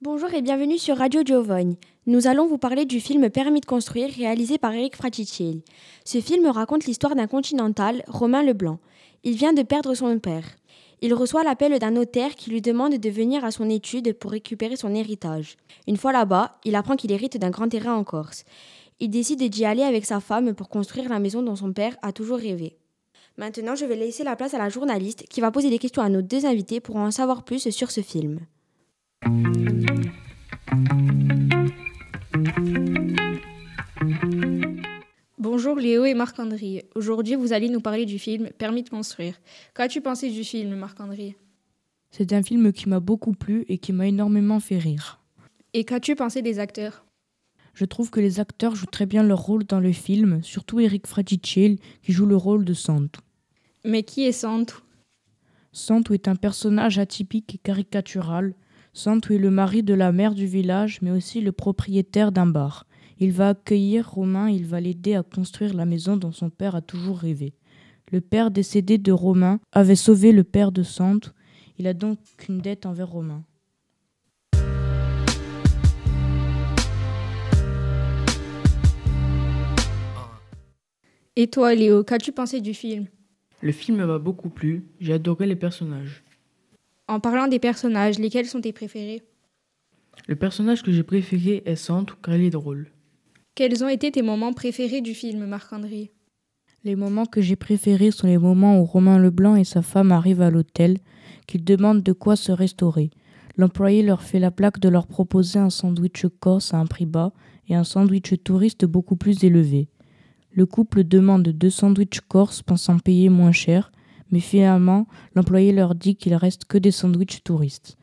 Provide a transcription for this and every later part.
Bonjour et bienvenue sur Radio Giovanni. Nous allons vous parler du film Permis de construire réalisé par Eric Fraticelli. Ce film raconte l'histoire d'un continental, Romain Leblanc. Il vient de perdre son père. Il reçoit l'appel d'un notaire qui lui demande de venir à son étude pour récupérer son héritage. Une fois là-bas, il apprend qu'il hérite d'un grand terrain en Corse. Il décide d'y aller avec sa femme pour construire la maison dont son père a toujours rêvé. Maintenant, je vais laisser la place à la journaliste qui va poser des questions à nos deux invités pour en savoir plus sur ce film. Bonjour Léo et Marc-André. Aujourd'hui, vous allez nous parler du film Permis de construire. Qu'as-tu pensé du film, Marc-André C'est un film qui m'a beaucoup plu et qui m'a énormément fait rire. Et qu'as-tu pensé des acteurs? Je trouve que les acteurs jouent très bien leur rôle dans le film, surtout Eric Fraticelli qui joue le rôle de Santu. Mais qui est Santu Santu est un personnage atypique et caricatural. Santu est le mari de la mère du village, mais aussi le propriétaire d'un bar. Il va accueillir Romain, il va l'aider à construire la maison dont son père a toujours rêvé. Le père décédé de Romain avait sauvé le père de Santu. Il a donc une dette envers Romain. Et toi, Léo, qu'as-tu pensé du film? Le film m'a beaucoup plu, j'ai adoré les personnages. En parlant des personnages, lesquels sont tes préférés? Le personnage que j'ai préféré est Santu car il est drôle. Quels ont été tes moments préférés du film, Marc-André? Les moments que j'ai préférés sont les moments où Romain Leblanc et sa femme arrivent à l'hôtel, qu'ils demandent de quoi se restaurer. L'employé leur fait la plaque de leur proposer un sandwich corse à un prix bas et un sandwich touriste beaucoup plus élevé. Le couple demande deux sandwichs corse pensant payer moins cher, mais finalement l'employé leur dit qu'il reste que des sandwichs touristes.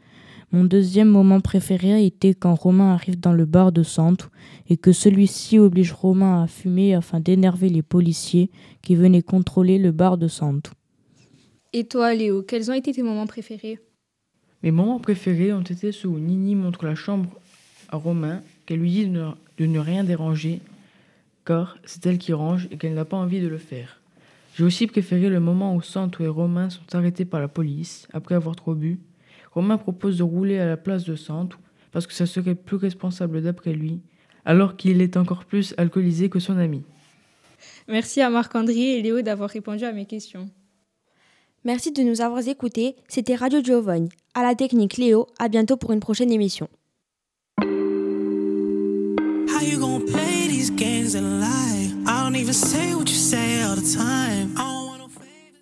Mon deuxième moment préféré était quand Romain arrive dans le bar de Santu et que celui-ci oblige Romain à fumer afin d'énerver les policiers qui venaient contrôler le bar de Santu. Et toi, Léo, quels ont été tes moments préférés? Mes moments préférés ont été ceux où Nini montre la chambre à Romain, qu'elle lui dit de ne rien déranger, car c'est elle qui range et qu'elle n'a pas envie de le faire. J'ai aussi préféré le moment où Santu et Romain sont arrêtés par la police après avoir trop bu. Romain propose de rouler à la place de Santu parce que ça serait plus responsable d'après lui, alors qu'il est encore plus alcoolisé que son ami. Merci à Marc-André et Léo d'avoir répondu à mes questions. Merci de nous avoir écoutés. C'était Radio Giovanni. À la technique Léo. À bientôt pour une prochaine émission. Play these games and lie? I don't even say what you say all the time.